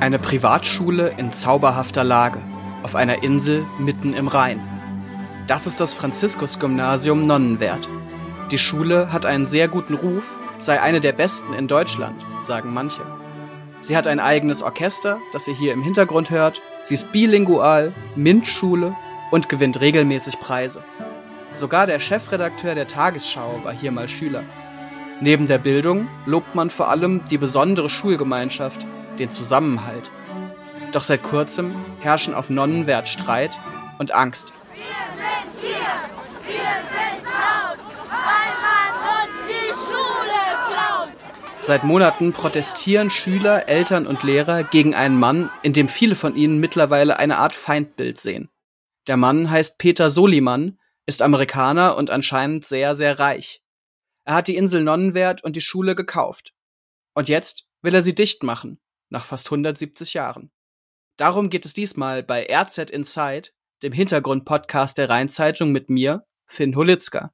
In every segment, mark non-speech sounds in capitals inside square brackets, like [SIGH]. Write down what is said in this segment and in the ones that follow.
Eine Privatschule in zauberhafter Lage, auf einer Insel mitten im Rhein. Das ist das Franziskus-Gymnasium Nonnenwert. Die Schule hat einen sehr guten Ruf, sei eine der besten in Deutschland, sagen manche. Sie hat ein eigenes Orchester, das ihr hier im Hintergrund hört. Sie ist bilingual, MINT-Schule und gewinnt regelmäßig Preise. Sogar der Chefredakteur der Tagesschau war hier mal Schüler. Neben der Bildung lobt man vor allem die besondere Schulgemeinschaft, den Zusammenhalt. Doch seit kurzem herrschen auf Nonnenwert Streit und Angst. Wir sind hier, wir sind laut, weil man uns die Schule klaut. Seit Monaten protestieren Schüler, Eltern und Lehrer gegen einen Mann, in dem viele von ihnen mittlerweile eine Art Feindbild sehen. Der Mann heißt Peter Soliman, ist Amerikaner und anscheinend sehr, sehr reich. Er hat die Insel Nonnenwert und die Schule gekauft. Und jetzt will er sie dicht machen, nach fast 170 Jahren. Darum geht es diesmal bei RZ Inside, dem Hintergrundpodcast der Rheinzeitung mit mir, Finn Holitzka.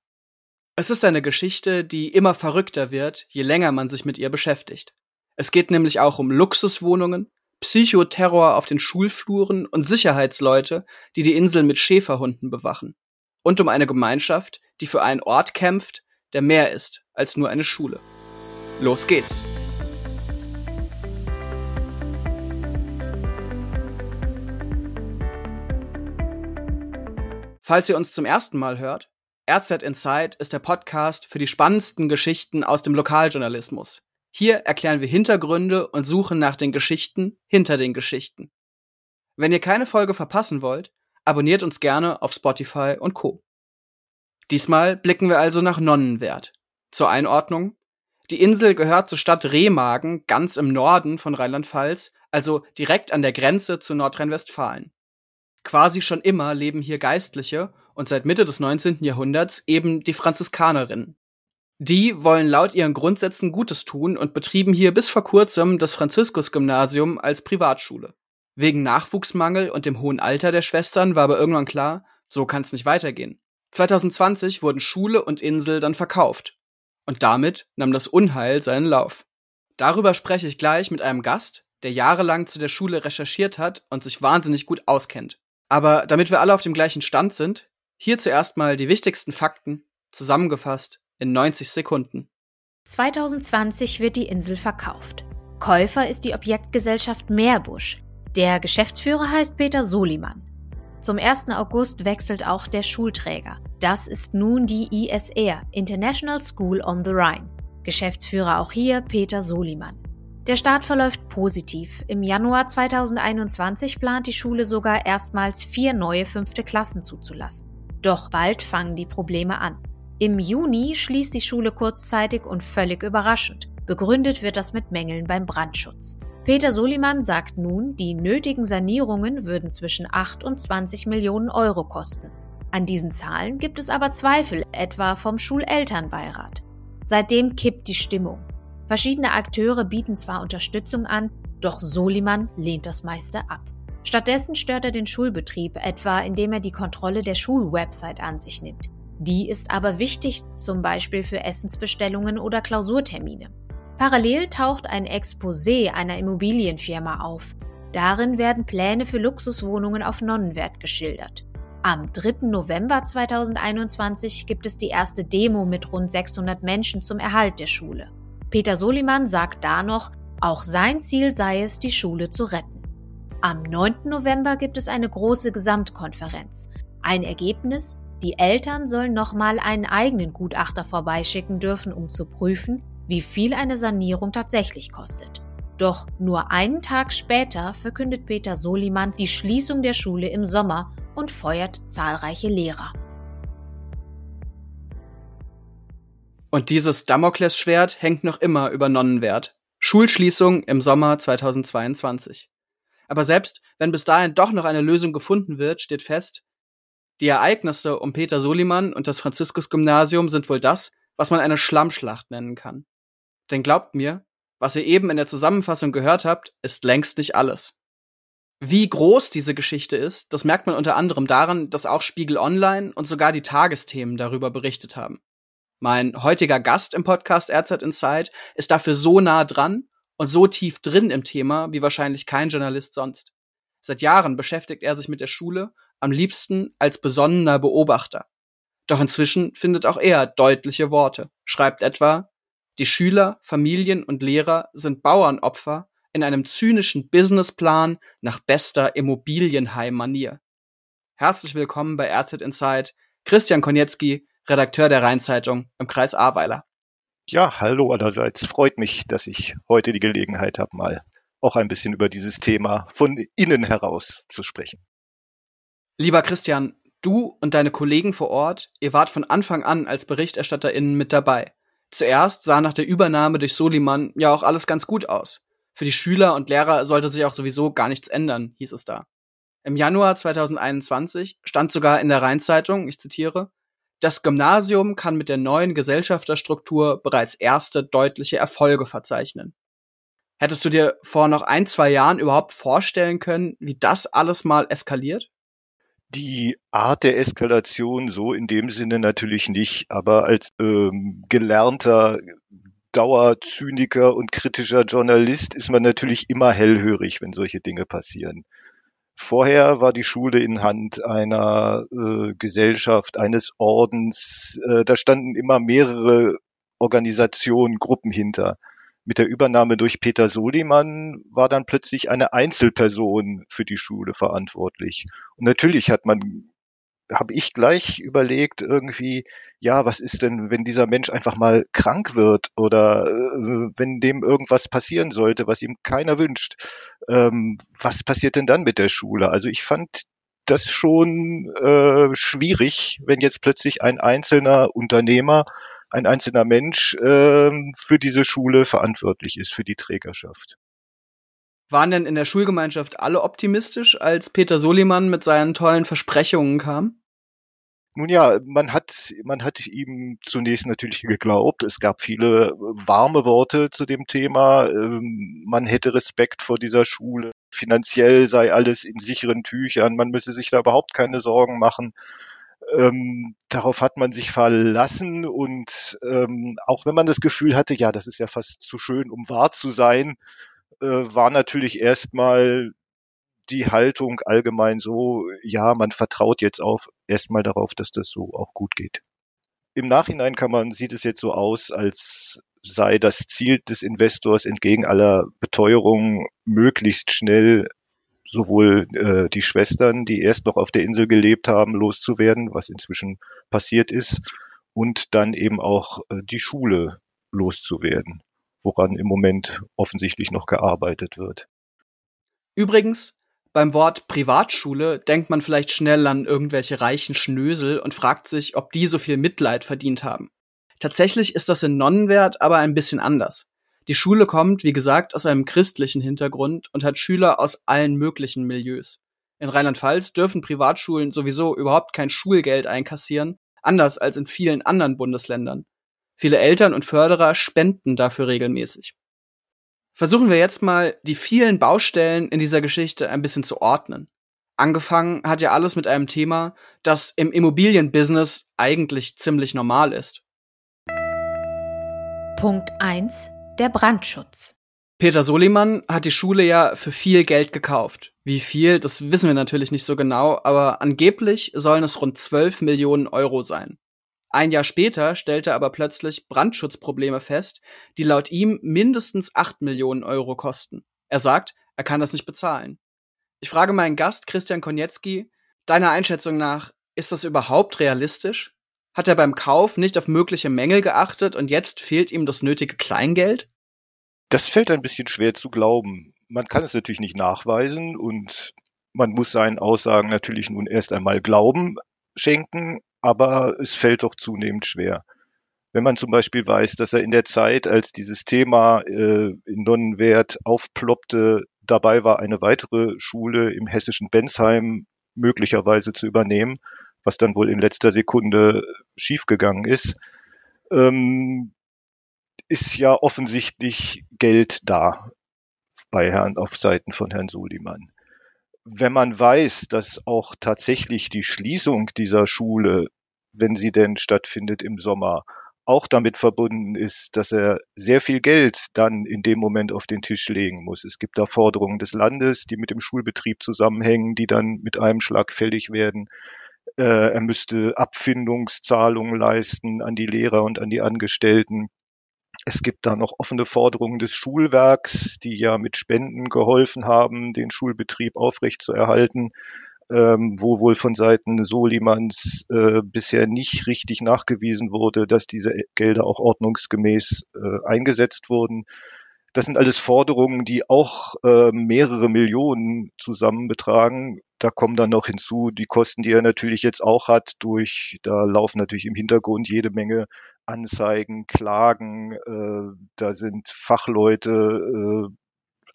Es ist eine Geschichte, die immer verrückter wird, je länger man sich mit ihr beschäftigt. Es geht nämlich auch um Luxuswohnungen, Psychoterror auf den Schulfluren und Sicherheitsleute, die die Insel mit Schäferhunden bewachen. Und um eine Gemeinschaft, die für einen Ort kämpft, der mehr ist als nur eine Schule. Los geht's! Falls ihr uns zum ersten Mal hört, RZ Inside ist der Podcast für die spannendsten Geschichten aus dem Lokaljournalismus. Hier erklären wir Hintergründe und suchen nach den Geschichten hinter den Geschichten. Wenn ihr keine Folge verpassen wollt, abonniert uns gerne auf Spotify und Co. Diesmal blicken wir also nach Nonnenwert. Zur Einordnung. Die Insel gehört zur Stadt Remagen, ganz im Norden von Rheinland-Pfalz, also direkt an der Grenze zu Nordrhein-Westfalen. Quasi schon immer leben hier Geistliche und seit Mitte des 19. Jahrhunderts eben die Franziskanerinnen. Die wollen laut ihren Grundsätzen Gutes tun und betrieben hier bis vor kurzem das Franziskus-Gymnasium als Privatschule. Wegen Nachwuchsmangel und dem hohen Alter der Schwestern war aber irgendwann klar, so kann es nicht weitergehen. 2020 wurden Schule und Insel dann verkauft. Und damit nahm das Unheil seinen Lauf. Darüber spreche ich gleich mit einem Gast, der jahrelang zu der Schule recherchiert hat und sich wahnsinnig gut auskennt. Aber damit wir alle auf dem gleichen Stand sind, hier zuerst mal die wichtigsten Fakten, zusammengefasst in 90 Sekunden. 2020 wird die Insel verkauft. Käufer ist die Objektgesellschaft Meerbusch. Der Geschäftsführer heißt Peter Soliman. Zum 1. August wechselt auch der Schulträger. Das ist nun die ISR, International School on the Rhine. Geschäftsführer auch hier Peter Soliman. Der Start verläuft positiv. Im Januar 2021 plant die Schule sogar erstmals vier neue fünfte Klassen zuzulassen. Doch bald fangen die Probleme an. Im Juni schließt die Schule kurzzeitig und völlig überraschend. Begründet wird das mit Mängeln beim Brandschutz. Peter Soliman sagt nun, die nötigen Sanierungen würden zwischen 8 und 20 Millionen Euro kosten. An diesen Zahlen gibt es aber Zweifel, etwa vom Schulelternbeirat. Seitdem kippt die Stimmung. Verschiedene Akteure bieten zwar Unterstützung an, doch Soliman lehnt das meiste ab. Stattdessen stört er den Schulbetrieb, etwa indem er die Kontrolle der Schulwebsite an sich nimmt. Die ist aber wichtig, zum Beispiel für Essensbestellungen oder Klausurtermine. Parallel taucht ein Exposé einer Immobilienfirma auf. Darin werden Pläne für Luxuswohnungen auf Nonnenwert geschildert. Am 3. November 2021 gibt es die erste Demo mit rund 600 Menschen zum Erhalt der Schule. Peter Soliman sagt da noch, auch sein Ziel sei es, die Schule zu retten. Am 9. November gibt es eine große Gesamtkonferenz. Ein Ergebnis, die Eltern sollen nochmal einen eigenen Gutachter vorbeischicken dürfen, um zu prüfen, wie viel eine Sanierung tatsächlich kostet. Doch nur einen Tag später verkündet Peter Soliman die Schließung der Schule im Sommer und feuert zahlreiche Lehrer. Und dieses Damoklesschwert hängt noch immer über Nonnenwert. Schulschließung im Sommer 2022. Aber selbst wenn bis dahin doch noch eine Lösung gefunden wird, steht fest, die Ereignisse um Peter Soliman und das Franziskus-Gymnasium sind wohl das, was man eine Schlammschlacht nennen kann. Denn glaubt mir, was ihr eben in der Zusammenfassung gehört habt, ist längst nicht alles. Wie groß diese Geschichte ist, das merkt man unter anderem daran, dass auch Spiegel Online und sogar die Tagesthemen darüber berichtet haben. Mein heutiger Gast im Podcast RZ Inside ist dafür so nah dran und so tief drin im Thema wie wahrscheinlich kein Journalist sonst. Seit Jahren beschäftigt er sich mit der Schule, am liebsten als besonnener Beobachter. Doch inzwischen findet auch er deutliche Worte, schreibt etwa, die Schüler, Familien und Lehrer sind Bauernopfer in einem zynischen Businessplan nach bester Immobilienheim-Manier. Herzlich willkommen bei RZ Insight, Christian Konietzki, Redakteur der Rheinzeitung im Kreis Ahrweiler. Ja, hallo allerseits. Freut mich, dass ich heute die Gelegenheit habe, mal auch ein bisschen über dieses Thema von innen heraus zu sprechen. Lieber Christian, du und deine Kollegen vor Ort, ihr wart von Anfang an als BerichterstatterInnen mit dabei. Zuerst sah nach der Übernahme durch Soliman ja auch alles ganz gut aus. Für die Schüler und Lehrer sollte sich auch sowieso gar nichts ändern, hieß es da. Im Januar 2021 stand sogar in der Rheinzeitung, ich zitiere, das Gymnasium kann mit der neuen Gesellschafterstruktur bereits erste deutliche Erfolge verzeichnen. Hättest du dir vor noch ein, zwei Jahren überhaupt vorstellen können, wie das alles mal eskaliert? Die Art der Eskalation so in dem Sinne natürlich nicht, aber als ähm, gelernter Dauerzyniker und kritischer Journalist ist man natürlich immer hellhörig, wenn solche Dinge passieren. Vorher war die Schule in Hand einer äh, Gesellschaft, eines Ordens. Äh, da standen immer mehrere Organisationen, Gruppen hinter. Mit der Übernahme durch Peter Soliman war dann plötzlich eine Einzelperson für die Schule verantwortlich. Und natürlich hat man habe ich gleich überlegt, irgendwie, ja, was ist denn, wenn dieser Mensch einfach mal krank wird oder äh, wenn dem irgendwas passieren sollte, was ihm keiner wünscht? Ähm, was passiert denn dann mit der Schule? Also ich fand das schon äh, schwierig, wenn jetzt plötzlich ein einzelner Unternehmer, ein einzelner Mensch äh, für diese Schule verantwortlich ist, für die Trägerschaft. Waren denn in der Schulgemeinschaft alle optimistisch, als Peter Soliman mit seinen tollen Versprechungen kam? Nun ja, man hat, man hat ihm zunächst natürlich geglaubt. Es gab viele warme Worte zu dem Thema. Ähm, man hätte Respekt vor dieser Schule. Finanziell sei alles in sicheren Tüchern. Man müsse sich da überhaupt keine Sorgen machen. Ähm, darauf hat man sich verlassen und ähm, auch wenn man das Gefühl hatte, ja, das ist ja fast zu schön, um wahr zu sein, äh, war natürlich erstmal die Haltung allgemein so, ja, man vertraut jetzt auch erstmal darauf, dass das so auch gut geht. Im Nachhinein kann man, sieht es jetzt so aus, als sei das Ziel des Investors entgegen aller Beteuerungen möglichst schnell sowohl äh, die Schwestern, die erst noch auf der Insel gelebt haben, loszuwerden, was inzwischen passiert ist, und dann eben auch äh, die Schule loszuwerden woran im Moment offensichtlich noch gearbeitet wird. Übrigens, beim Wort Privatschule denkt man vielleicht schnell an irgendwelche reichen Schnösel und fragt sich, ob die so viel Mitleid verdient haben. Tatsächlich ist das in Nonnenwert aber ein bisschen anders. Die Schule kommt, wie gesagt, aus einem christlichen Hintergrund und hat Schüler aus allen möglichen Milieus. In Rheinland-Pfalz dürfen Privatschulen sowieso überhaupt kein Schulgeld einkassieren, anders als in vielen anderen Bundesländern. Viele Eltern und Förderer spenden dafür regelmäßig. Versuchen wir jetzt mal, die vielen Baustellen in dieser Geschichte ein bisschen zu ordnen. Angefangen hat ja alles mit einem Thema, das im Immobilienbusiness eigentlich ziemlich normal ist. Punkt 1. Der Brandschutz. Peter Soliman hat die Schule ja für viel Geld gekauft. Wie viel, das wissen wir natürlich nicht so genau, aber angeblich sollen es rund 12 Millionen Euro sein. Ein Jahr später stellte er aber plötzlich Brandschutzprobleme fest, die laut ihm mindestens 8 Millionen Euro kosten. Er sagt, er kann das nicht bezahlen. Ich frage meinen Gast Christian Konietzki, deiner Einschätzung nach, ist das überhaupt realistisch? Hat er beim Kauf nicht auf mögliche Mängel geachtet und jetzt fehlt ihm das nötige Kleingeld? Das fällt ein bisschen schwer zu glauben. Man kann es natürlich nicht nachweisen und man muss seinen Aussagen natürlich nun erst einmal Glauben schenken, aber es fällt doch zunehmend schwer. Wenn man zum Beispiel weiß, dass er in der Zeit, als dieses Thema äh, in Nonnenwert aufploppte, dabei war, eine weitere Schule im hessischen Bensheim möglicherweise zu übernehmen, was dann wohl in letzter Sekunde schiefgegangen ist, ähm, ist ja offensichtlich Geld da bei Herrn auf Seiten von Herrn Suliman wenn man weiß, dass auch tatsächlich die Schließung dieser Schule, wenn sie denn stattfindet im Sommer, auch damit verbunden ist, dass er sehr viel Geld dann in dem Moment auf den Tisch legen muss. Es gibt da Forderungen des Landes, die mit dem Schulbetrieb zusammenhängen, die dann mit einem Schlag fällig werden. Äh, er müsste Abfindungszahlungen leisten an die Lehrer und an die Angestellten. Es gibt da noch offene Forderungen des Schulwerks, die ja mit Spenden geholfen haben, den Schulbetrieb aufrechtzuerhalten ähm, wo wohl von Seiten Solimans äh, bisher nicht richtig nachgewiesen wurde, dass diese Gelder auch ordnungsgemäß äh, eingesetzt wurden. Das sind alles Forderungen, die auch äh, mehrere Millionen zusammen betragen. Da kommen dann noch hinzu die Kosten, die er natürlich jetzt auch hat durch, da laufen natürlich im Hintergrund jede Menge Anzeigen, Klagen, äh, da sind Fachleute, äh,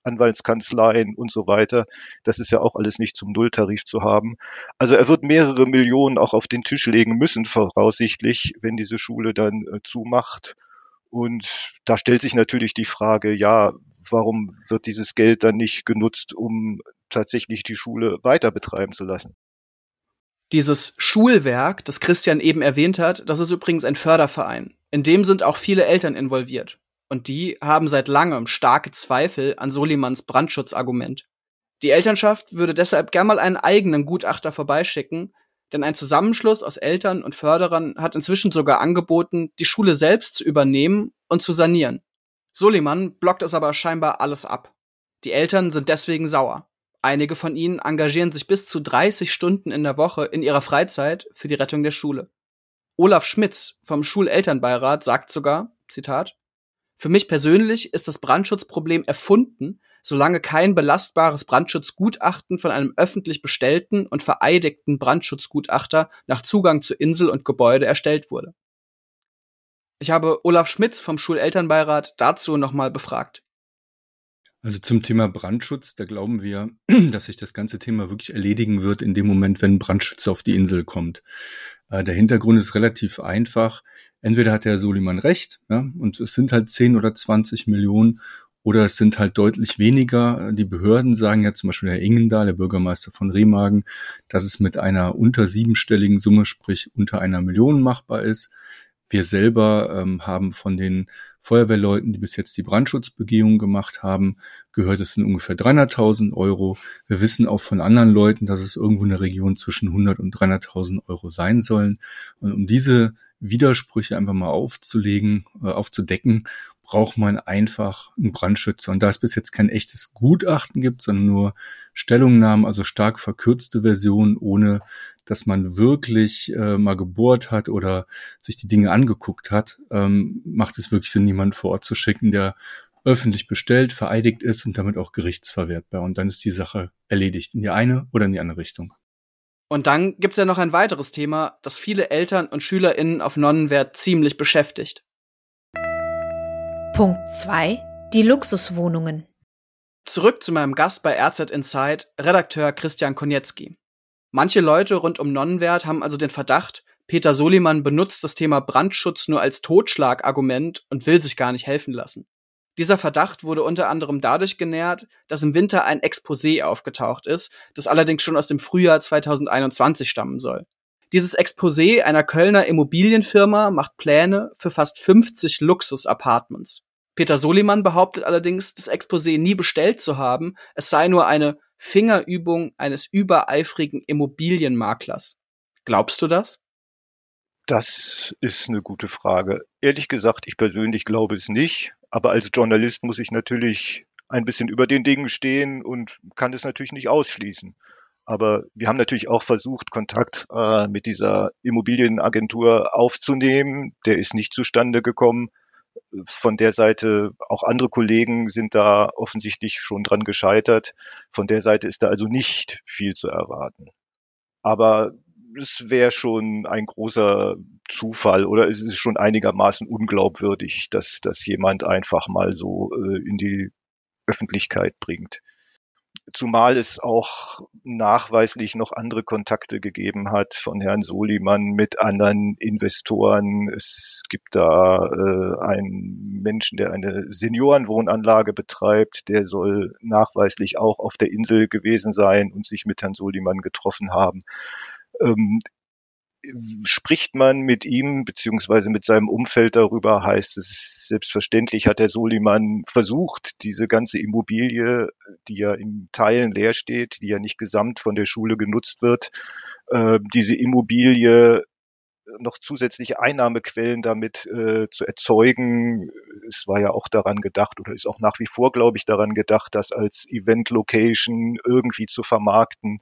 Anwaltskanzleien und so weiter. Das ist ja auch alles nicht zum Nulltarif zu haben. Also er wird mehrere Millionen auch auf den Tisch legen müssen, voraussichtlich, wenn diese Schule dann äh, zumacht. Und da stellt sich natürlich die Frage, ja, warum wird dieses Geld dann nicht genutzt, um tatsächlich die Schule weiter betreiben zu lassen? Dieses Schulwerk, das Christian eben erwähnt hat, das ist übrigens ein Förderverein. In dem sind auch viele Eltern involviert und die haben seit langem starke Zweifel an Solimans Brandschutzargument. Die Elternschaft würde deshalb gern mal einen eigenen Gutachter vorbeischicken, denn ein Zusammenschluss aus Eltern und Förderern hat inzwischen sogar angeboten, die Schule selbst zu übernehmen und zu sanieren. Soliman blockt es aber scheinbar alles ab. Die Eltern sind deswegen sauer. Einige von ihnen engagieren sich bis zu 30 Stunden in der Woche in ihrer Freizeit für die Rettung der Schule. Olaf Schmitz vom Schulelternbeirat sagt sogar, Zitat, für mich persönlich ist das Brandschutzproblem erfunden, solange kein belastbares Brandschutzgutachten von einem öffentlich bestellten und vereidigten Brandschutzgutachter nach Zugang zu Insel und Gebäude erstellt wurde. Ich habe Olaf Schmitz vom Schulelternbeirat dazu nochmal befragt. Also zum Thema Brandschutz, da glauben wir, [CLEARS THROAT] dass sich das ganze Thema wirklich erledigen wird in dem Moment, wenn ein auf die Insel kommt. Äh, der Hintergrund ist relativ einfach entweder hat der Soliman recht, ja, und es sind halt 10 oder 20 Millionen, oder es sind halt deutlich weniger. Die Behörden sagen ja zum Beispiel Herr Ingendahl, der Bürgermeister von Remagen, dass es mit einer unter siebenstelligen Summe, sprich unter einer Million machbar ist. Wir selber ähm, haben von den Feuerwehrleuten, die bis jetzt die Brandschutzbegehung gemacht haben, gehört, es sind ungefähr 300.000 Euro. Wir wissen auch von anderen Leuten, dass es irgendwo in der Region zwischen 100 und 300.000 Euro sein sollen. Und um diese Widersprüche einfach mal aufzulegen, äh, aufzudecken, braucht man einfach einen Brandschützer. Und da es bis jetzt kein echtes Gutachten gibt, sondern nur Stellungnahmen, also stark verkürzte Versionen, ohne dass man wirklich äh, mal gebohrt hat oder sich die Dinge angeguckt hat, ähm, macht es wirklich Sinn, jemanden vor Ort zu schicken, der öffentlich bestellt, vereidigt ist und damit auch gerichtsverwertbar. Und dann ist die Sache erledigt in die eine oder in die andere Richtung. Und dann gibt's ja noch ein weiteres Thema, das viele Eltern und SchülerInnen auf Nonnenwert ziemlich beschäftigt. Punkt 2. Die Luxuswohnungen. Zurück zu meinem Gast bei RZ Inside, Redakteur Christian Konietzki. Manche Leute rund um Nonnenwert haben also den Verdacht, Peter Soliman benutzt das Thema Brandschutz nur als Totschlagargument und will sich gar nicht helfen lassen. Dieser Verdacht wurde unter anderem dadurch genährt, dass im Winter ein Exposé aufgetaucht ist, das allerdings schon aus dem Frühjahr 2021 stammen soll. Dieses Exposé einer Kölner Immobilienfirma macht Pläne für fast 50 Luxus-Apartments. Peter Soliman behauptet allerdings, das Exposé nie bestellt zu haben, es sei nur eine Fingerübung eines übereifrigen Immobilienmaklers. Glaubst du das? Das ist eine gute Frage. Ehrlich gesagt, ich persönlich glaube es nicht. Aber als Journalist muss ich natürlich ein bisschen über den Dingen stehen und kann das natürlich nicht ausschließen. Aber wir haben natürlich auch versucht, Kontakt äh, mit dieser Immobilienagentur aufzunehmen. Der ist nicht zustande gekommen. Von der Seite, auch andere Kollegen sind da offensichtlich schon dran gescheitert. Von der Seite ist da also nicht viel zu erwarten. Aber es wäre schon ein großer Zufall oder es ist schon einigermaßen unglaubwürdig, dass das jemand einfach mal so äh, in die Öffentlichkeit bringt. Zumal es auch nachweislich noch andere Kontakte gegeben hat von Herrn Soliman mit anderen Investoren. Es gibt da äh, einen Menschen, der eine Seniorenwohnanlage betreibt, der soll nachweislich auch auf der Insel gewesen sein und sich mit Herrn Soliman getroffen haben. Ähm, spricht man mit ihm beziehungsweise mit seinem Umfeld darüber, heißt es selbstverständlich hat der Soliman versucht, diese ganze Immobilie, die ja in Teilen leer steht, die ja nicht gesamt von der Schule genutzt wird, äh, diese Immobilie noch zusätzliche Einnahmequellen damit äh, zu erzeugen. Es war ja auch daran gedacht oder ist auch nach wie vor, glaube ich, daran gedacht, das als Event-Location irgendwie zu vermarkten,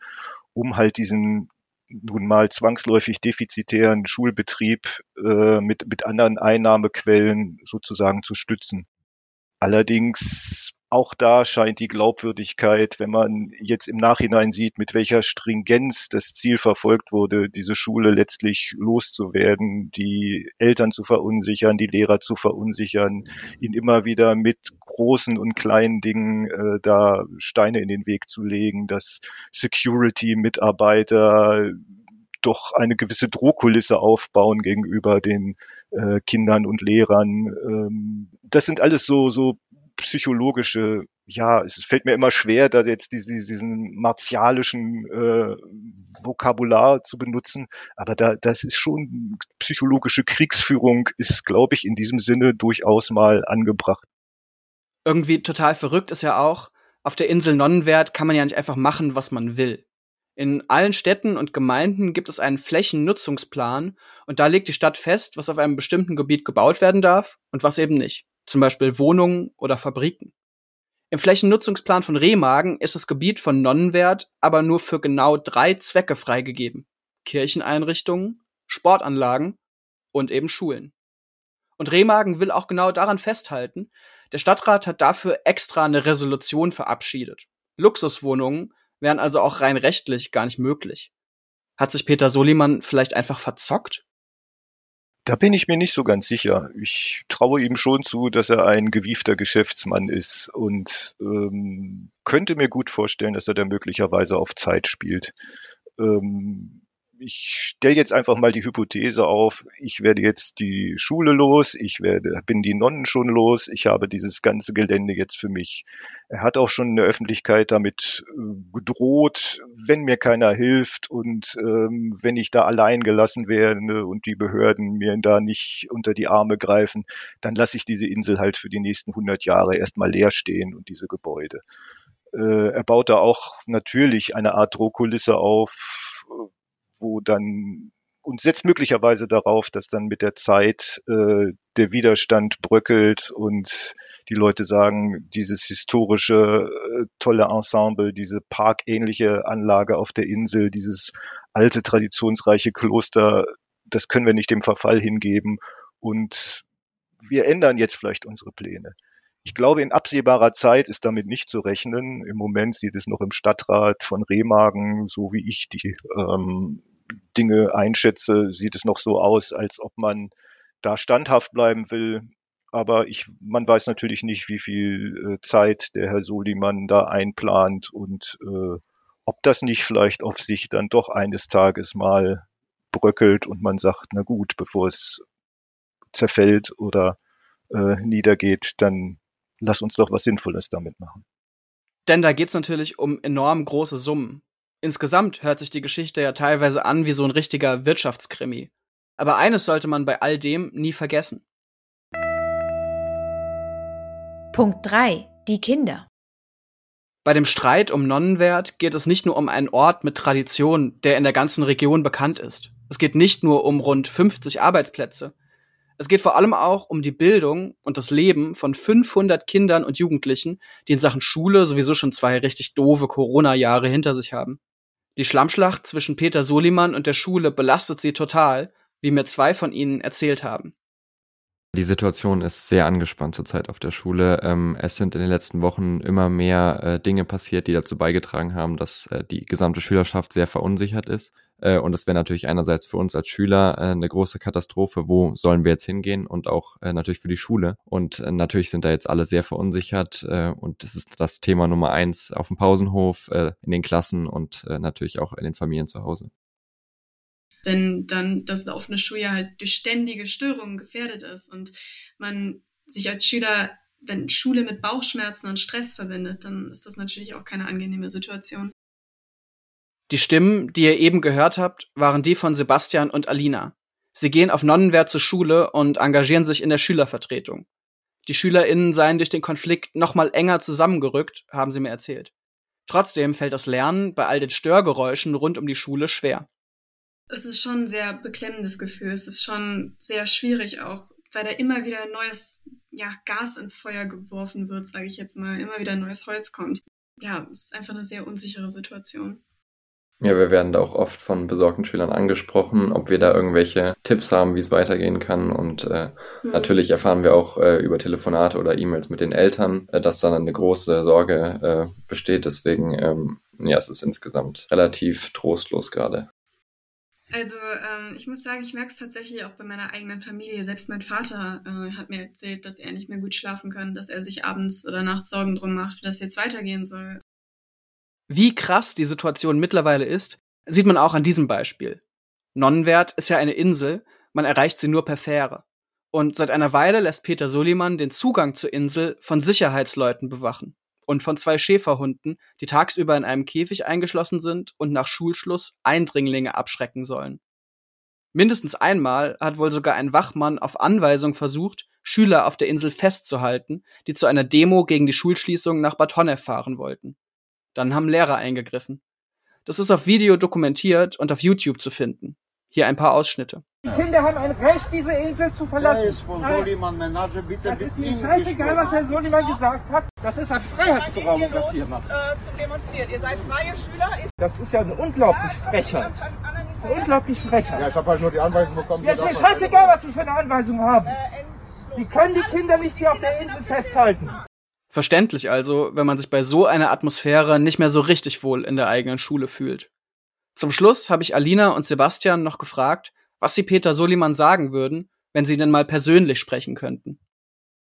um halt diesen nun mal zwangsläufig defizitären Schulbetrieb äh, mit, mit anderen Einnahmequellen sozusagen zu stützen. Allerdings auch da scheint die Glaubwürdigkeit, wenn man jetzt im Nachhinein sieht, mit welcher Stringenz das Ziel verfolgt wurde, diese Schule letztlich loszuwerden, die Eltern zu verunsichern, die Lehrer zu verunsichern, ihn immer wieder mit großen und kleinen Dingen äh, da Steine in den Weg zu legen, dass Security-Mitarbeiter doch eine gewisse Drohkulisse aufbauen gegenüber den äh, Kindern und Lehrern. Ähm, das sind alles so, so psychologische, ja, es fällt mir immer schwer, da jetzt diesen, diesen martialischen äh, Vokabular zu benutzen, aber da, das ist schon psychologische Kriegsführung, ist, glaube ich, in diesem Sinne durchaus mal angebracht. Irgendwie total verrückt ist ja auch, auf der Insel Nonnenwert kann man ja nicht einfach machen, was man will. In allen Städten und Gemeinden gibt es einen Flächennutzungsplan und da legt die Stadt fest, was auf einem bestimmten Gebiet gebaut werden darf und was eben nicht zum Beispiel Wohnungen oder Fabriken. Im Flächennutzungsplan von Remagen ist das Gebiet von Nonnenwert aber nur für genau drei Zwecke freigegeben. Kircheneinrichtungen, Sportanlagen und eben Schulen. Und Remagen will auch genau daran festhalten, der Stadtrat hat dafür extra eine Resolution verabschiedet. Luxuswohnungen wären also auch rein rechtlich gar nicht möglich. Hat sich Peter Soliman vielleicht einfach verzockt? Da bin ich mir nicht so ganz sicher. Ich traue ihm schon zu, dass er ein gewiefter Geschäftsmann ist und ähm, könnte mir gut vorstellen, dass er da möglicherweise auf Zeit spielt. Ähm, ich stelle jetzt einfach mal die Hypothese auf, ich werde jetzt die Schule los, ich werde, bin die Nonnen schon los, ich habe dieses ganze Gelände jetzt für mich. Er hat auch schon in der Öffentlichkeit damit äh, gedroht, wenn mir keiner hilft und ähm, wenn ich da allein gelassen werde und die Behörden mir da nicht unter die Arme greifen, dann lasse ich diese Insel halt für die nächsten 100 Jahre erstmal leer stehen und diese Gebäude. Äh, er baut da auch natürlich eine Art Drohkulisse auf, wo dann und setzt möglicherweise darauf, dass dann mit der Zeit äh, der Widerstand bröckelt und die Leute sagen, dieses historische äh, tolle Ensemble, diese parkähnliche Anlage auf der Insel, dieses alte traditionsreiche Kloster, das können wir nicht dem Verfall hingeben und wir ändern jetzt vielleicht unsere Pläne. Ich glaube, in absehbarer Zeit ist damit nicht zu rechnen. Im Moment sieht es noch im Stadtrat von Remagen, so wie ich die ähm, Dinge einschätze, sieht es noch so aus, als ob man da standhaft bleiben will. Aber ich, man weiß natürlich nicht, wie viel äh, Zeit der Herr Soliman da einplant und äh, ob das nicht vielleicht auf sich dann doch eines Tages mal bröckelt und man sagt, na gut, bevor es zerfällt oder äh, niedergeht, dann lass uns doch was Sinnvolles damit machen. Denn da geht es natürlich um enorm große Summen. Insgesamt hört sich die Geschichte ja teilweise an wie so ein richtiger Wirtschaftskrimi. Aber eines sollte man bei all dem nie vergessen. Punkt 3. Die Kinder. Bei dem Streit um Nonnenwert geht es nicht nur um einen Ort mit Tradition, der in der ganzen Region bekannt ist. Es geht nicht nur um rund 50 Arbeitsplätze. Es geht vor allem auch um die Bildung und das Leben von 500 Kindern und Jugendlichen, die in Sachen Schule sowieso schon zwei richtig doofe Corona-Jahre hinter sich haben. Die Schlammschlacht zwischen Peter Soliman und der Schule belastet sie total, wie mir zwei von ihnen erzählt haben. Die Situation ist sehr angespannt zurzeit auf der Schule. Ähm, es sind in den letzten Wochen immer mehr äh, Dinge passiert, die dazu beigetragen haben, dass äh, die gesamte Schülerschaft sehr verunsichert ist. Äh, und das wäre natürlich einerseits für uns als Schüler äh, eine große Katastrophe. Wo sollen wir jetzt hingehen? Und auch äh, natürlich für die Schule. Und natürlich sind da jetzt alle sehr verunsichert. Und das ist das Thema Nummer eins auf dem Pausenhof, in den Klassen und natürlich auch in den Familien zu Hause. Wenn dann das laufende Schuljahr halt durch ständige Störungen gefährdet ist und man sich als Schüler, wenn Schule mit Bauchschmerzen und Stress verbindet, dann ist das natürlich auch keine angenehme Situation. Die Stimmen, die ihr eben gehört habt, waren die von Sebastian und Alina. Sie gehen auf Nonnenwert zur Schule und engagieren sich in der Schülervertretung. Die SchülerInnen seien durch den Konflikt noch mal enger zusammengerückt, haben sie mir erzählt. Trotzdem fällt das Lernen bei all den Störgeräuschen rund um die Schule schwer. Es ist schon ein sehr beklemmendes Gefühl. Es ist schon sehr schwierig auch, weil da immer wieder neues ja, Gas ins Feuer geworfen wird, sage ich jetzt mal. Immer wieder neues Holz kommt. Ja, es ist einfach eine sehr unsichere Situation. Ja, wir werden da auch oft von besorgten Schülern angesprochen, ob wir da irgendwelche Tipps haben, wie es weitergehen kann. Und äh, mhm. natürlich erfahren wir auch äh, über Telefonate oder E-Mails mit den Eltern, äh, dass dann eine große Sorge äh, besteht. Deswegen, ähm, ja, es ist insgesamt relativ trostlos gerade. Also ähm, ich muss sagen, ich merke es tatsächlich auch bei meiner eigenen Familie. Selbst mein Vater äh, hat mir erzählt, dass er nicht mehr gut schlafen kann, dass er sich abends oder nachts Sorgen drum macht, wie das jetzt weitergehen soll. Wie krass die Situation mittlerweile ist, sieht man auch an diesem Beispiel. Nonnenwert ist ja eine Insel, man erreicht sie nur per Fähre. Und seit einer Weile lässt Peter Soliman den Zugang zur Insel von Sicherheitsleuten bewachen und von zwei Schäferhunden, die tagsüber in einem Käfig eingeschlossen sind und nach Schulschluss Eindringlinge abschrecken sollen. Mindestens einmal hat wohl sogar ein Wachmann auf Anweisung versucht, Schüler auf der Insel festzuhalten, die zu einer Demo gegen die Schulschließung nach Bad Honnef fahren wollten. Dann haben Lehrer eingegriffen. Das ist auf Video dokumentiert und auf YouTube zu finden. Hier ein paar Ausschnitte. Die Kinder haben ein Recht, diese Insel zu verlassen. Das ist mir scheißegal, was Herr Soliman gesagt hat. Das ist eine Freiheitsberaubung, was ihr macht. Äh, zum Demonstrieren. Ihr seid freie Schüler. Das ist ja eine unglaublich Frechheit. Eine unglaublich Frechheit. Ja, ich habe halt nur die Anweisung bekommen. Ja, ist mir scheißegal, was Sie für eine Anweisung haben. Sie können die Kinder nicht hier auf der Insel festhalten. Verständlich also, wenn man sich bei so einer Atmosphäre nicht mehr so richtig wohl in der eigenen Schule fühlt. Zum Schluss habe ich Alina und Sebastian noch gefragt, was sie Peter Soliman sagen würden, wenn sie denn mal persönlich sprechen könnten.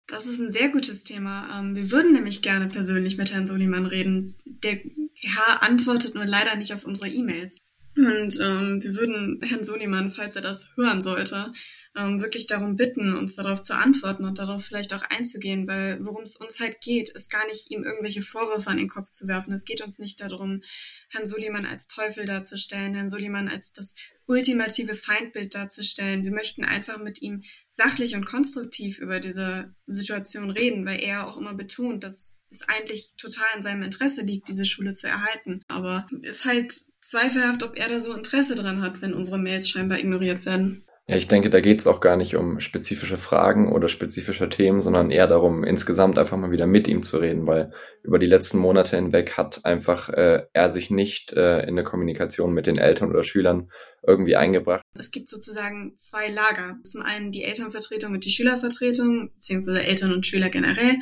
Das ist ein sehr gutes Thema. Ähm, wir würden nämlich gerne persönlich mit Herrn Soliman reden. Der Herr antwortet nur leider nicht auf unsere E-Mails. Und ähm, wir würden Herrn Soliman, falls er das hören sollte, ähm, wirklich darum bitten, uns darauf zu antworten und darauf vielleicht auch einzugehen, weil worum es uns halt geht, ist gar nicht, ihm irgendwelche Vorwürfe an den Kopf zu werfen. Es geht uns nicht darum, Herrn Suliman als Teufel darzustellen, Herrn Suliman als das ultimative Feindbild darzustellen. Wir möchten einfach mit ihm sachlich und konstruktiv über diese Situation reden, weil er auch immer betont, dass es eigentlich total in seinem Interesse liegt, diese Schule zu erhalten. Aber es ist halt zweifelhaft, ob er da so Interesse dran hat, wenn unsere Mails scheinbar ignoriert werden. Ja, ich denke, da geht es auch gar nicht um spezifische Fragen oder spezifische Themen, sondern eher darum, insgesamt einfach mal wieder mit ihm zu reden, weil über die letzten Monate hinweg hat einfach äh, er sich nicht äh, in eine Kommunikation mit den Eltern oder Schülern irgendwie eingebracht. Es gibt sozusagen zwei Lager. Zum einen die Elternvertretung und die Schülervertretung, beziehungsweise Eltern und Schüler generell.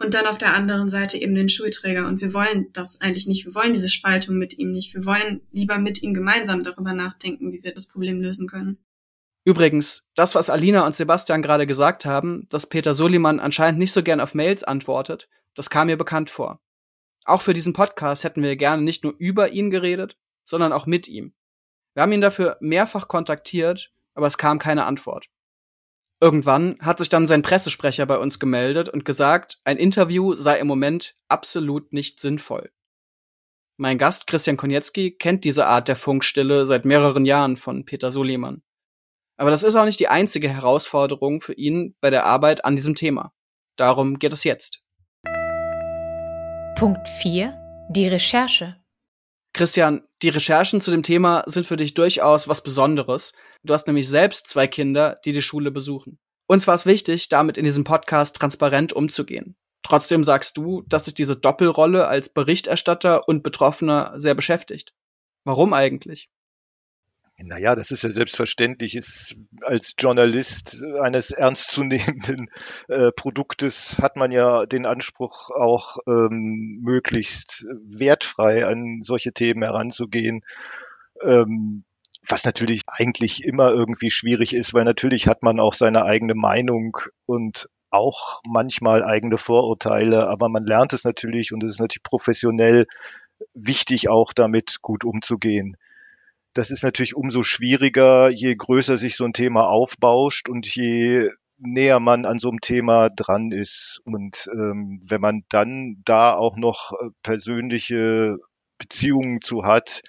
Und dann auf der anderen Seite eben den Schulträger. Und wir wollen das eigentlich nicht. Wir wollen diese Spaltung mit ihm nicht. Wir wollen lieber mit ihm gemeinsam darüber nachdenken, wie wir das Problem lösen können. Übrigens, das, was Alina und Sebastian gerade gesagt haben, dass Peter Soliman anscheinend nicht so gern auf Mails antwortet, das kam mir bekannt vor. Auch für diesen Podcast hätten wir gerne nicht nur über ihn geredet, sondern auch mit ihm. Wir haben ihn dafür mehrfach kontaktiert, aber es kam keine Antwort. Irgendwann hat sich dann sein Pressesprecher bei uns gemeldet und gesagt, ein Interview sei im Moment absolut nicht sinnvoll. Mein Gast Christian Konietzki kennt diese Art der Funkstille seit mehreren Jahren von Peter Soliman. Aber das ist auch nicht die einzige Herausforderung für ihn bei der Arbeit an diesem Thema. Darum geht es jetzt. Punkt 4. Die Recherche. Christian, die Recherchen zu dem Thema sind für dich durchaus was Besonderes. Du hast nämlich selbst zwei Kinder, die die Schule besuchen. Uns war es wichtig, damit in diesem Podcast transparent umzugehen. Trotzdem sagst du, dass sich diese Doppelrolle als Berichterstatter und Betroffener sehr beschäftigt. Warum eigentlich? Naja, das ist ja selbstverständlich. Ist, als Journalist eines ernstzunehmenden äh, Produktes hat man ja den Anspruch, auch ähm, möglichst wertfrei an solche Themen heranzugehen. Ähm, was natürlich eigentlich immer irgendwie schwierig ist, weil natürlich hat man auch seine eigene Meinung und auch manchmal eigene Vorurteile, aber man lernt es natürlich und es ist natürlich professionell wichtig, auch damit gut umzugehen. Das ist natürlich umso schwieriger, je größer sich so ein Thema aufbauscht und je näher man an so einem Thema dran ist. Und ähm, wenn man dann da auch noch äh, persönliche Beziehungen zu hat,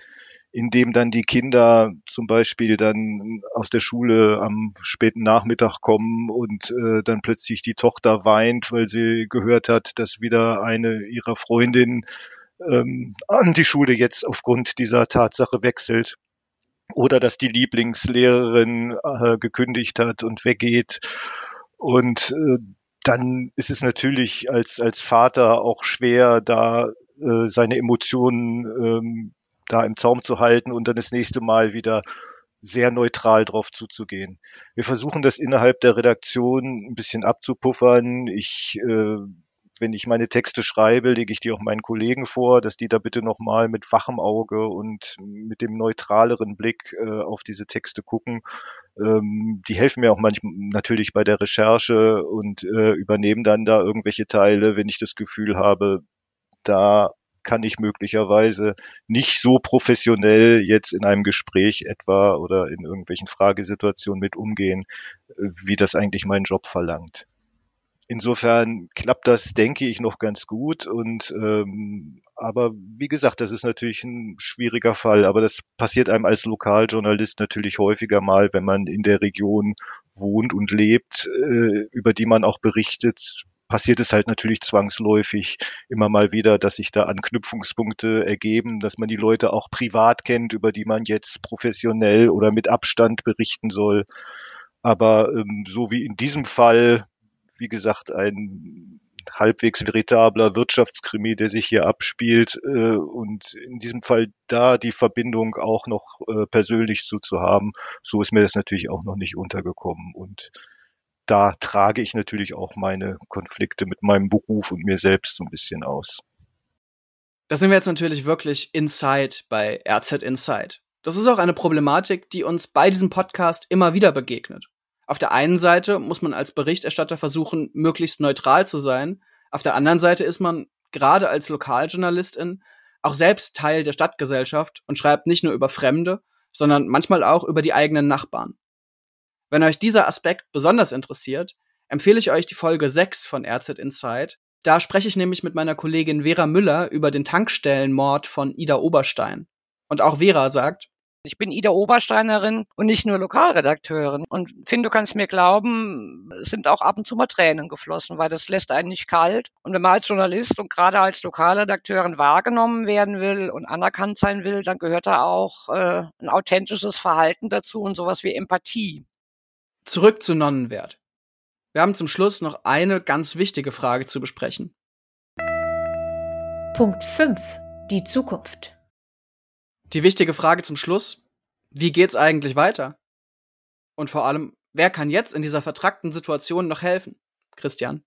in dem dann die Kinder zum Beispiel dann aus der Schule am späten Nachmittag kommen und äh, dann plötzlich die Tochter weint, weil sie gehört hat, dass wieder eine ihrer Freundinnen ähm, an die Schule jetzt aufgrund dieser Tatsache wechselt oder dass die Lieblingslehrerin äh, gekündigt hat und weggeht. Und äh, dann ist es natürlich als, als Vater auch schwer, da äh, seine Emotionen ähm, da im Zaum zu halten und dann das nächste Mal wieder sehr neutral drauf zuzugehen. Wir versuchen das innerhalb der Redaktion ein bisschen abzupuffern. Ich äh, wenn ich meine Texte schreibe, lege ich die auch meinen Kollegen vor, dass die da bitte nochmal mit wachem Auge und mit dem neutraleren Blick äh, auf diese Texte gucken. Ähm, die helfen mir auch manchmal natürlich bei der Recherche und äh, übernehmen dann da irgendwelche Teile, wenn ich das Gefühl habe, da kann ich möglicherweise nicht so professionell jetzt in einem Gespräch etwa oder in irgendwelchen Fragesituationen mit umgehen, äh, wie das eigentlich mein Job verlangt. Insofern klappt das, denke ich, noch ganz gut. Und ähm, aber wie gesagt, das ist natürlich ein schwieriger Fall. Aber das passiert einem als Lokaljournalist natürlich häufiger mal, wenn man in der Region wohnt und lebt, äh, über die man auch berichtet. Passiert es halt natürlich zwangsläufig immer mal wieder, dass sich da Anknüpfungspunkte ergeben, dass man die Leute auch privat kennt, über die man jetzt professionell oder mit Abstand berichten soll. Aber ähm, so wie in diesem Fall wie gesagt, ein halbwegs veritabler Wirtschaftskrimi, der sich hier abspielt äh, und in diesem Fall da die Verbindung auch noch äh, persönlich zu, zu haben, so ist mir das natürlich auch noch nicht untergekommen und da trage ich natürlich auch meine Konflikte mit meinem Beruf und mir selbst so ein bisschen aus. Das sind wir jetzt natürlich wirklich inside bei RZ Inside. Das ist auch eine Problematik, die uns bei diesem Podcast immer wieder begegnet. Auf der einen Seite muss man als Berichterstatter versuchen, möglichst neutral zu sein. Auf der anderen Seite ist man gerade als Lokaljournalistin auch selbst Teil der Stadtgesellschaft und schreibt nicht nur über Fremde, sondern manchmal auch über die eigenen Nachbarn. Wenn euch dieser Aspekt besonders interessiert, empfehle ich euch die Folge 6 von RZ Insight. Da spreche ich nämlich mit meiner Kollegin Vera Müller über den Tankstellenmord von Ida Oberstein. Und auch Vera sagt, ich bin Ida Obersteinerin und nicht nur Lokalredakteurin. Und Finn, du kannst mir glauben, es sind auch ab und zu mal Tränen geflossen, weil das lässt einen nicht kalt. Und wenn man als Journalist und gerade als Lokalredakteurin wahrgenommen werden will und anerkannt sein will, dann gehört da auch äh, ein authentisches Verhalten dazu und sowas wie Empathie. Zurück zu Nonnenwert. Wir haben zum Schluss noch eine ganz wichtige Frage zu besprechen. Punkt 5. Die Zukunft. Die wichtige Frage zum Schluss, wie geht's eigentlich weiter? Und vor allem, wer kann jetzt in dieser vertrackten Situation noch helfen? Christian.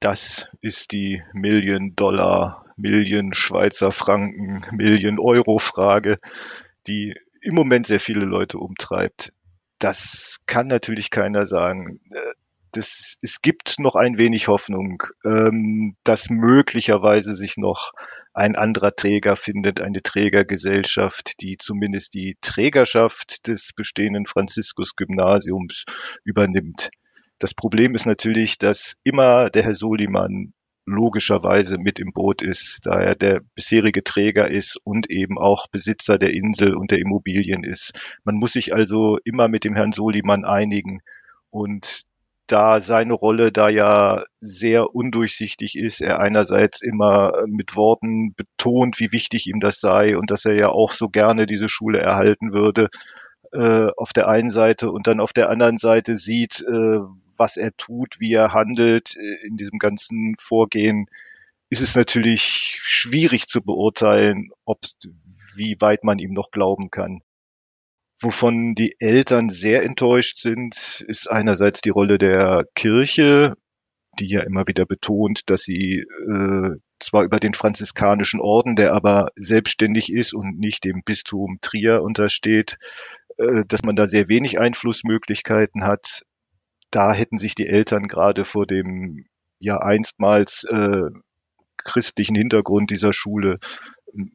Das ist die Million Dollar, Million Schweizer Franken, Million Euro Frage, die im Moment sehr viele Leute umtreibt. Das kann natürlich keiner sagen. Das, es gibt noch ein wenig Hoffnung, ähm, dass möglicherweise sich noch ein anderer Träger findet, eine Trägergesellschaft, die zumindest die Trägerschaft des bestehenden Franziskus-Gymnasiums übernimmt. Das Problem ist natürlich, dass immer der Herr Soliman logischerweise mit im Boot ist, da er der bisherige Träger ist und eben auch Besitzer der Insel und der Immobilien ist. Man muss sich also immer mit dem Herrn Soliman einigen. Und da seine Rolle da ja sehr undurchsichtig ist. Er einerseits immer mit Worten betont, wie wichtig ihm das sei und dass er ja auch so gerne diese Schule erhalten würde äh, auf der einen Seite und dann auf der anderen Seite sieht, äh, was er tut, wie er handelt äh, in diesem ganzen Vorgehen, ist es natürlich schwierig zu beurteilen, ob wie weit man ihm noch glauben kann. Wovon die Eltern sehr enttäuscht sind, ist einerseits die Rolle der Kirche, die ja immer wieder betont, dass sie äh, zwar über den franziskanischen Orden, der aber selbstständig ist und nicht dem Bistum Trier untersteht, äh, dass man da sehr wenig Einflussmöglichkeiten hat. Da hätten sich die Eltern gerade vor dem ja einstmals äh, christlichen Hintergrund dieser Schule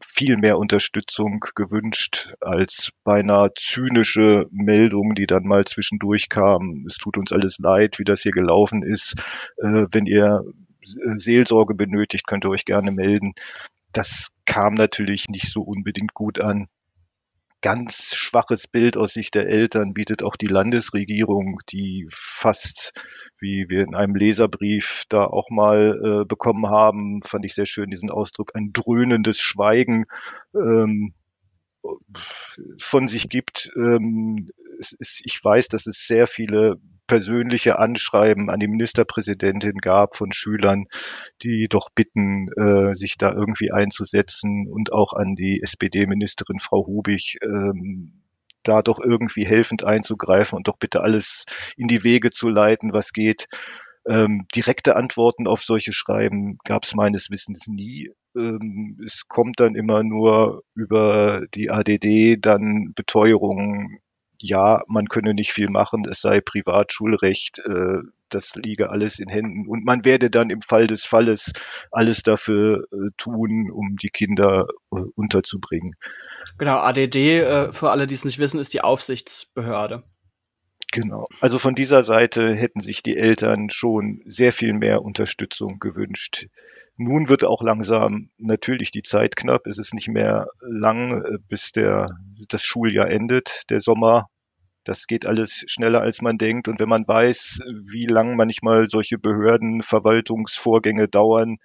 viel mehr Unterstützung gewünscht als beinahe zynische Meldungen, die dann mal zwischendurch kamen. Es tut uns alles leid, wie das hier gelaufen ist. Äh, wenn ihr Seelsorge benötigt, könnt ihr euch gerne melden. Das kam natürlich nicht so unbedingt gut an. Ganz schwaches Bild aus Sicht der Eltern bietet auch die Landesregierung, die fast, wie wir in einem Leserbrief da auch mal äh, bekommen haben, fand ich sehr schön diesen Ausdruck, ein dröhnendes Schweigen ähm, von sich gibt. Ähm, ist, ich weiß, dass es sehr viele persönliche Anschreiben an die Ministerpräsidentin gab von Schülern, die doch bitten, äh, sich da irgendwie einzusetzen und auch an die SPD-Ministerin Frau Hubig, ähm, da doch irgendwie helfend einzugreifen und doch bitte alles in die Wege zu leiten, was geht. Ähm, direkte Antworten auf solche Schreiben gab es meines Wissens nie. Ähm, es kommt dann immer nur über die ADD dann Beteuerungen, ja, man könne nicht viel machen, es sei Privatschulrecht, äh, das liege alles in Händen. Und man werde dann im Fall des Falles alles dafür äh, tun, um die Kinder äh, unterzubringen. Genau, ADD, äh, für alle, die es nicht wissen, ist die Aufsichtsbehörde. Genau. Also von dieser Seite hätten sich die Eltern schon sehr viel mehr Unterstützung gewünscht. Nun wird auch langsam natürlich die Zeit knapp. Es ist nicht mehr lang, äh, bis der, das Schuljahr endet, der Sommer. Das geht alles schneller, als man denkt. Und wenn man weiß, wie lang manchmal solche Behördenverwaltungsvorgänge dauern,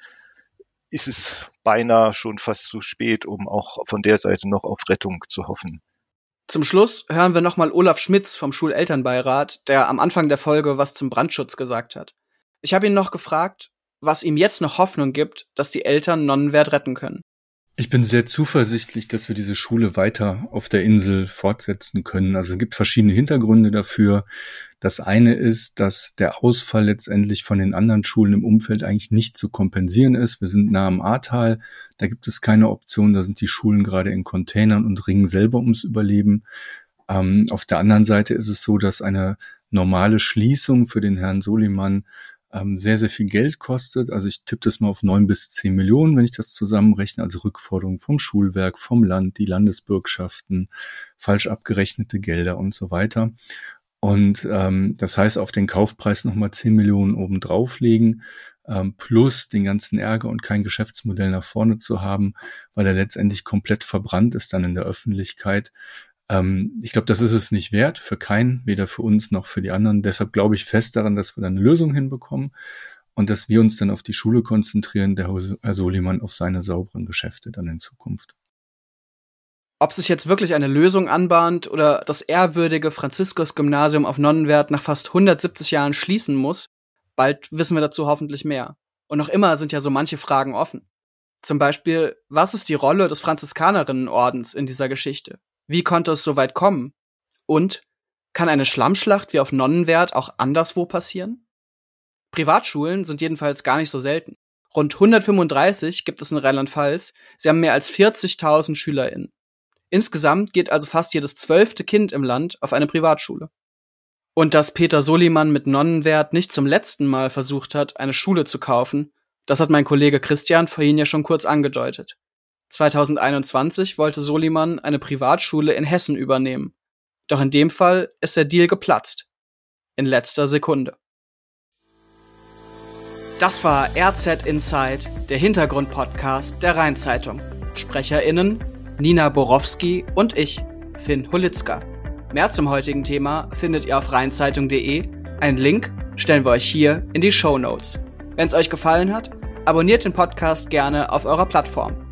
ist es beinahe schon fast zu spät, um auch von der Seite noch auf Rettung zu hoffen. Zum Schluss hören wir nochmal Olaf Schmitz vom Schulelternbeirat, der am Anfang der Folge was zum Brandschutz gesagt hat. Ich habe ihn noch gefragt, was ihm jetzt noch Hoffnung gibt, dass die Eltern Nonnenwert retten können. Ich bin sehr zuversichtlich, dass wir diese Schule weiter auf der Insel fortsetzen können. Also es gibt verschiedene Hintergründe dafür. Das eine ist, dass der Ausfall letztendlich von den anderen Schulen im Umfeld eigentlich nicht zu kompensieren ist. Wir sind nah am Ahrtal, da gibt es keine Option, da sind die Schulen gerade in Containern und ringen selber ums Überleben. Ähm, auf der anderen Seite ist es so, dass eine normale Schließung für den Herrn Soliman ähm, sehr, sehr viel Geld kostet. Also ich tippe das mal auf neun bis zehn Millionen, wenn ich das zusammenrechne. Also Rückforderungen vom Schulwerk, vom Land, die Landesbürgschaften, falsch abgerechnete Gelder und so weiter. Und ähm, das heißt, auf den Kaufpreis nochmal zehn Millionen oben drauflegen, ähm, plus den ganzen Ärger und kein Geschäftsmodell nach vorne zu haben, weil er letztendlich komplett verbrannt ist dann in der Öffentlichkeit. Ähm, ich glaube, das ist es nicht wert, für keinen, weder für uns noch für die anderen. Deshalb glaube ich fest daran, dass wir dann eine Lösung hinbekommen und dass wir uns dann auf die Schule konzentrieren, der Herr Soliman auf seine sauberen Geschäfte dann in Zukunft. Ob sich jetzt wirklich eine Lösung anbahnt oder das ehrwürdige Franziskus-Gymnasium auf Nonnenwert nach fast 170 Jahren schließen muss, bald wissen wir dazu hoffentlich mehr. Und noch immer sind ja so manche Fragen offen. Zum Beispiel, was ist die Rolle des Franziskanerinnenordens in dieser Geschichte? Wie konnte es so weit kommen? Und kann eine Schlammschlacht wie auf Nonnenwert auch anderswo passieren? Privatschulen sind jedenfalls gar nicht so selten. Rund 135 gibt es in Rheinland-Pfalz. Sie haben mehr als 40.000 SchülerInnen. Insgesamt geht also fast jedes zwölfte Kind im Land auf eine Privatschule. Und dass Peter Soliman mit Nonnenwert nicht zum letzten Mal versucht hat, eine Schule zu kaufen, das hat mein Kollege Christian vorhin ja schon kurz angedeutet. 2021 wollte Soliman eine Privatschule in Hessen übernehmen. Doch in dem Fall ist der Deal geplatzt. In letzter Sekunde. Das war RZ Inside, der Hintergrundpodcast der Rheinzeitung. SprecherInnen Nina Borowski und ich, Finn Hulitzka. Mehr zum heutigen Thema findet ihr auf rheinzeitung.de. Einen Link stellen wir euch hier in die Show Notes. Wenn es euch gefallen hat, abonniert den Podcast gerne auf eurer Plattform.